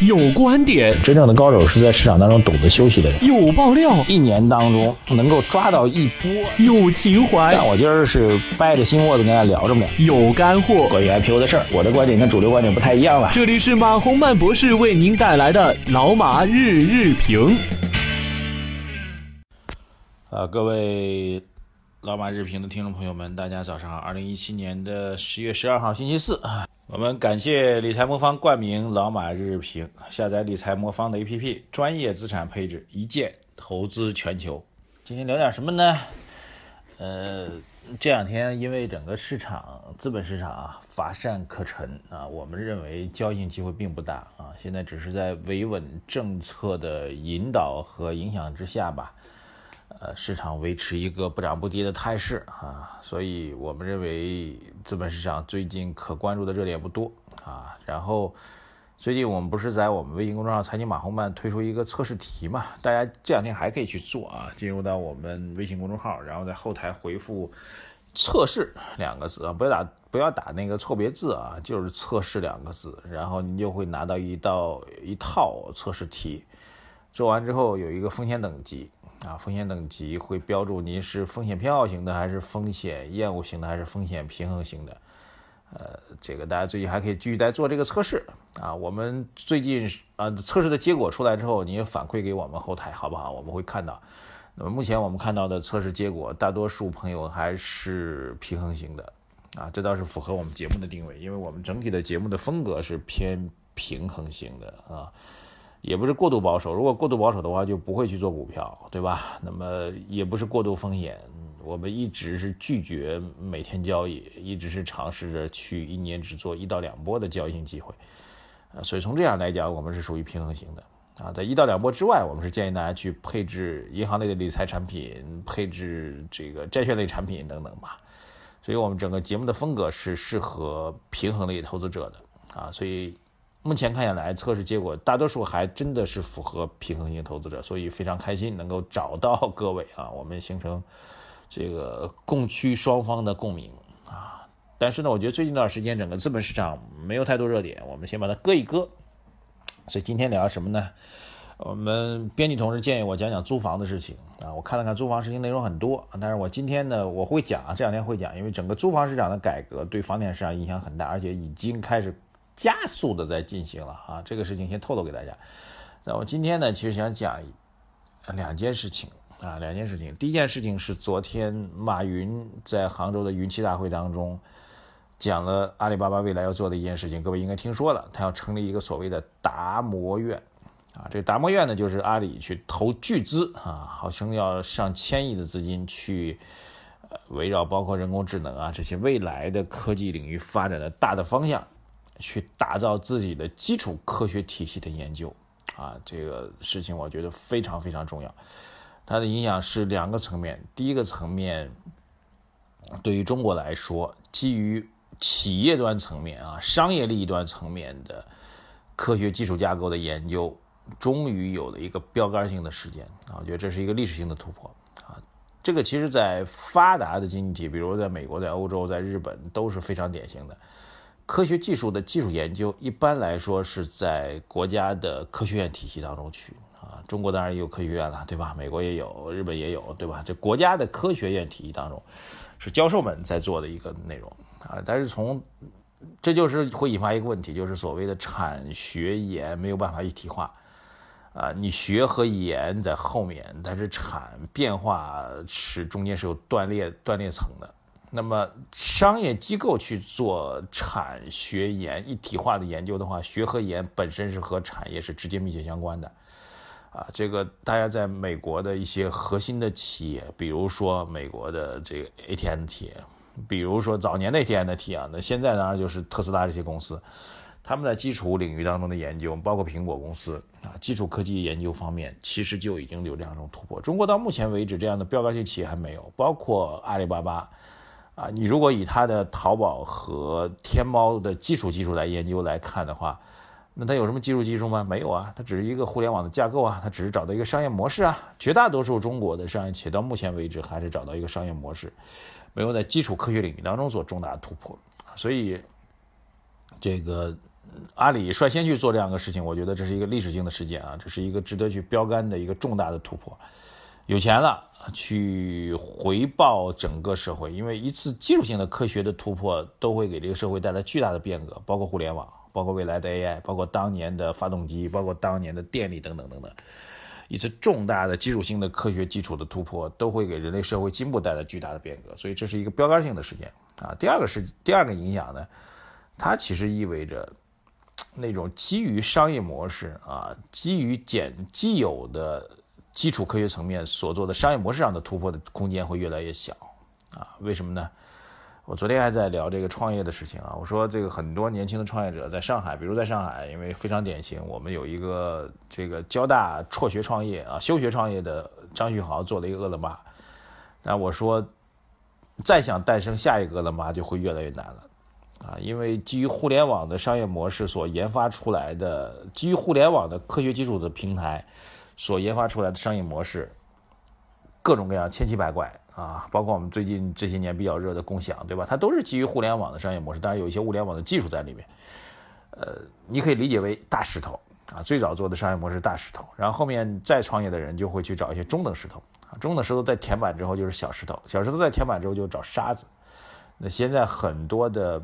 有观点，真正的高手是在市场当中懂得休息的人。有爆料，一年当中能够抓到一波。有情怀，但我今儿是掰着心窝子跟大家聊着呢。有干货，关于 IPO 的事儿，我的观点跟主流观点不太一样了。这里是马洪曼博士为您带来的老马日日评。啊，各位老马日评的听众朋友们，大家早上好。二零一七年的十月十二号，星期四啊。我们感谢理财魔方冠名老马日日评，下载理财魔方的 APP，专业资产配置，一键投资全球。今天聊点什么呢？呃，这两天因为整个市场资本市场啊乏善可陈啊，我们认为交易机会并不大啊。现在只是在维稳政策的引导和影响之下吧。呃，市场维持一个不涨不跌的态势啊，所以我们认为资本市场最近可关注的热点不多啊。然后最近我们不是在我们微信公众号“财经马红漫”推出一个测试题嘛？大家这两天还可以去做啊，进入到我们微信公众号，然后在后台回复“测试”两个字啊，不要打不要打那个错别字啊，就是“测试”两个字，然后你就会拿到一道一套测试题，做完之后有一个风险等级。啊，风险等级会标注您是风险偏好型的，还是风险厌恶型的，还是风险平衡型的。呃，这个大家最近还可以继续在做这个测试啊。我们最近啊测试的结果出来之后，你也反馈给我们后台好不好？我们会看到。那么目前我们看到的测试结果，大多数朋友还是平衡型的啊，这倒是符合我们节目的定位，因为我们整体的节目的风格是偏平衡型的啊。也不是过度保守，如果过度保守的话，就不会去做股票，对吧？那么也不是过度风险，我们一直是拒绝每天交易，一直是尝试着去一年只做一到两波的交易性机会，啊，所以从这样来讲，我们是属于平衡型的啊。在一到两波之外，我们是建议大家去配置银行类的理财产品，配置这个债券类产品等等吧。所以我们整个节目的风格是适合平衡类投资者的啊，所以。目前看下来，测试结果大多数还真的是符合平衡型投资者，所以非常开心能够找到各位啊，我们形成这个供需双方的共鸣啊。但是呢，我觉得最近一段时间整个资本市场没有太多热点，我们先把它搁一搁。所以今天聊什么呢？我们编辑同事建议我讲讲租房的事情啊。我看了看租房事情内容很多，但是我今天呢我会讲啊，这两天会讲，因为整个租房市场的改革对房地产市场影响很大，而且已经开始。加速的在进行了啊，这个事情先透露给大家。那我今天呢，其实想讲两件事情啊，两件事情。第一件事情是昨天马云在杭州的云栖大会当中讲了阿里巴巴未来要做的一件事情，各位应该听说了，他要成立一个所谓的达摩院啊。这个达摩院呢，就是阿里去投巨资啊，号称要上千亿的资金去围绕包括人工智能啊这些未来的科技领域发展的大的方向。去打造自己的基础科学体系的研究，啊，这个事情我觉得非常非常重要。它的影响是两个层面。第一个层面，对于中国来说，基于企业端层面啊，商业利益端层面的科学基础架构的研究，终于有了一个标杆性的实践啊，我觉得这是一个历史性的突破啊。这个其实在发达的经济体，比如在美国、在欧洲、在日本都是非常典型的。科学技术的技术研究，一般来说是在国家的科学院体系当中去啊。中国当然也有科学院了，对吧？美国也有，日本也有，对吧？这国家的科学院体系当中，是教授们在做的一个内容啊。但是从这就是会引发一个问题，就是所谓的产学研没有办法一体化啊。你学和研在后面，但是产变化是中间是有断裂断裂层的。那么，商业机构去做产学研一体化的研究的话，学和研本身是和产业是直接密切相关的，啊，这个大家在美国的一些核心的企业，比如说美国的这个 AT&T，比如说早年的 AT&T 啊，那现在当然就是特斯拉这些公司，他们在基础领域当中的研究，包括苹果公司啊，基础科技研究方面，其实就已经有这样一种突破。中国到目前为止，这样的标杆性企业还没有，包括阿里巴巴。啊，你如果以它的淘宝和天猫的基础技术来研究来看的话，那它有什么基础技术吗？没有啊，它只是一个互联网的架构啊，它只是找到一个商业模式啊。绝大多数中国的商业企业到目前为止还是找到一个商业模式，没有在基础科学领域当中做重大的突破。所以，这个阿里率先去做这样的事情，我觉得这是一个历史性的事件啊，这是一个值得去标杆的一个重大的突破。有钱了，去回报整个社会，因为一次技术性的科学的突破都会给这个社会带来巨大的变革，包括互联网，包括未来的 AI，包括当年的发动机，包括当年的电力等等等等。一次重大的基础性的科学基础的突破，都会给人类社会进步带来巨大的变革，所以这是一个标杆性的事件啊。第二个是第二个影响呢，它其实意味着那种基于商业模式啊，基于简既有的。基础科学层面所做的商业模式上的突破的空间会越来越小，啊，为什么呢？我昨天还在聊这个创业的事情啊，我说这个很多年轻的创业者在上海，比如在上海，因为非常典型，我们有一个这个交大辍学创业啊，休学创业的张旭豪做了一个饿了么，那我说，再想诞生下一个饿了么就会越来越难了，啊，因为基于互联网的商业模式所研发出来的，基于互联网的科学基础的平台。所研发出来的商业模式，各种各样千奇百怪啊，包括我们最近这些年比较热的共享，对吧？它都是基于互联网的商业模式，当然有一些物联网的技术在里面。呃，你可以理解为大石头啊，最早做的商业模式大石头，然后后面再创业的人就会去找一些中等石头啊，中等石头在填满之后就是小石头，小石头在填满之后就找沙子。那现在很多的。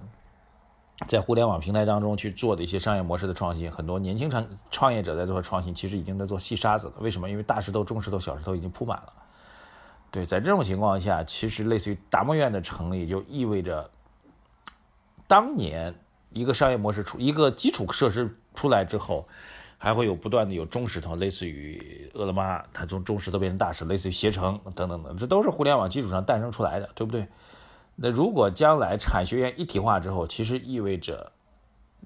在互联网平台当中去做的一些商业模式的创新，很多年轻创创业者在做创新，其实已经在做细沙子了。为什么？因为大石头、中石头、小石头已经铺满了。对，在这种情况下，其实类似于达摩院的成立，就意味着当年一个商业模式出一个基础设施出来之后，还会有不断的有中石头，类似于饿了么，它从中石头变成大石，类似于携程等等等，这都是互联网基础上诞生出来的，对不对？那如果将来产学研一体化之后，其实意味着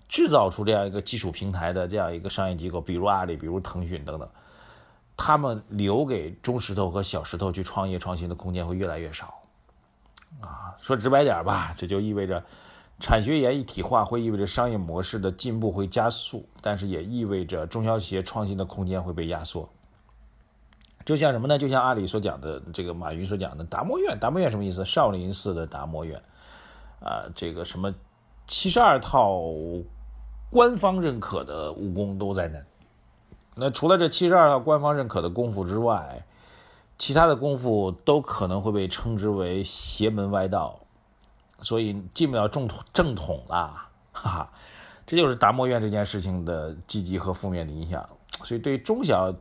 制造出这样一个基础平台的这样一个商业机构，比如阿里，比如腾讯等等，他们留给中石头和小石头去创业创新的空间会越来越少。啊，说直白点吧，这就意味着产学研一体化会意味着商业模式的进步会加速，但是也意味着中小企业创新的空间会被压缩。就像什么呢？就像阿里所讲的，这个马云所讲的达摩院。达摩院什么意思？少林寺的达摩院，啊，这个什么七十二套官方认可的武功都在那。那除了这七十二套官方认可的功夫之外，其他的功夫都可能会被称之为邪门歪道，所以进不了正统正统啦，哈哈。这就是达摩院这件事情的积极和负面的影响。所以对中小。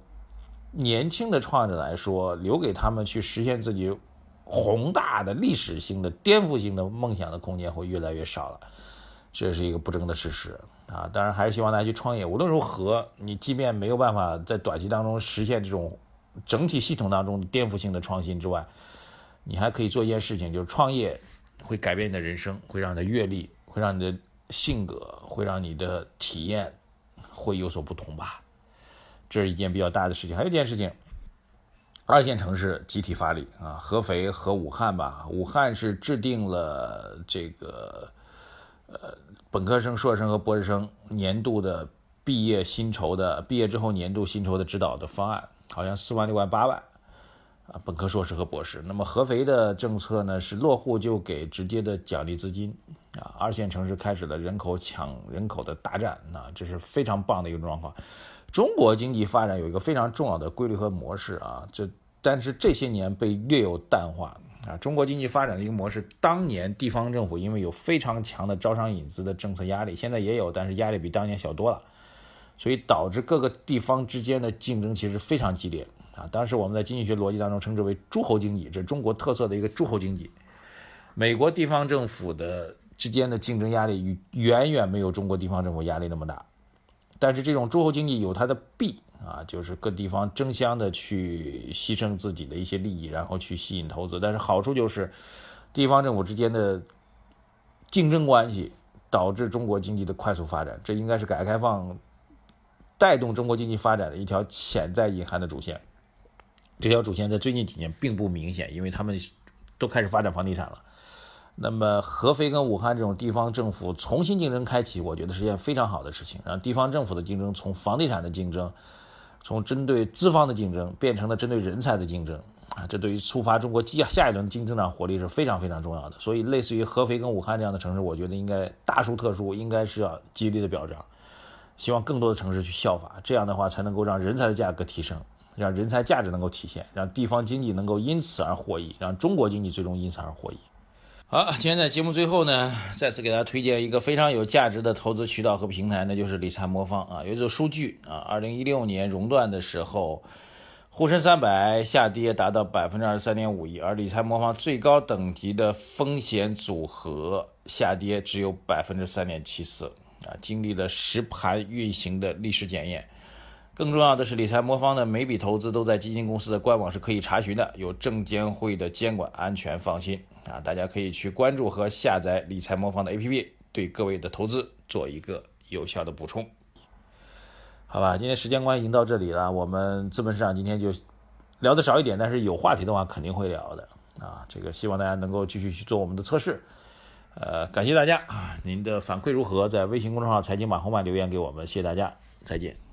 年轻的创业者来说，留给他们去实现自己宏大的历史性的颠覆性的梦想的空间会越来越少了，这是一个不争的事实啊！当然，还是希望大家去创业。无论如何，你即便没有办法在短期当中实现这种整体系统当中颠覆性的创新之外，你还可以做一件事情，就是创业会改变你的人生，会让你的阅历，会让你的性格，会让你的体验会有所不同吧。这是一件比较大的事情，还有一件事情，二线城市集体发力啊，合肥和武汉吧。武汉是制定了这个呃本科生、硕士生和博士生年度的毕业薪酬的毕业之后年度薪酬的指导的方案，好像四万、六万、八万啊，本科、硕士和博士。那么合肥的政策呢是落户就给直接的奖励资金啊，二线城市开始了人口抢人口的大战，那这是非常棒的一个状况。中国经济发展有一个非常重要的规律和模式啊，这但是这些年被略有淡化啊。中国经济发展的一个模式，当年地方政府因为有非常强的招商引资的政策压力，现在也有，但是压力比当年小多了，所以导致各个地方之间的竞争其实非常激烈啊。当时我们在经济学逻辑当中称之为诸侯经济，这是中国特色的一个诸侯经济。美国地方政府的之间的竞争压力远远没有中国地方政府压力那么大。但是这种诸侯经济有它的弊啊，就是各地方争相的去牺牲自己的一些利益，然后去吸引投资。但是好处就是，地方政府之间的竞争关系导致中国经济的快速发展，这应该是改革开放带动中国经济发展的一条潜在隐含的主线。这条主线在最近几年并不明显，因为他们都开始发展房地产了。那么合肥跟武汉这种地方政府重新竞争开启，我觉得是件非常好的事情。让地方政府的竞争从房地产的竞争，从针对资方的竞争变成了针对人才的竞争，啊，这对于触发中国下下一轮经济增长活力是非常非常重要的。所以，类似于合肥跟武汉这样的城市，我觉得应该大书特书，应该是要极力的表彰。希望更多的城市去效法，这样的话才能够让人才的价格提升，让人才价值能够体现，让地方经济能够因此而获益，让中国经济最终因此而获益。好，今天在节目最后呢，再次给大家推荐一个非常有价值的投资渠道和平台，那就是理财魔方啊。有一组数据啊，二零一六年熔断的时候，沪深三百下跌达到百分之二十三点五一，而理财魔方最高等级的风险组合下跌只有百分之三点七四啊，经历了实盘运行的历史检验。更重要的是，理财魔方的每笔投资都在基金公司的官网是可以查询的，有证监会的监管，安全放心啊！大家可以去关注和下载理财魔方的 APP，对各位的投资做一个有效的补充。好吧，今天时间关系已经到这里了，我们资本市场今天就聊的少一点，但是有话题的话肯定会聊的啊！这个希望大家能够继续去做我们的测试，呃，感谢大家啊！您的反馈如何？在微信公众号财经马红漫留言给我们，谢谢大家，再见。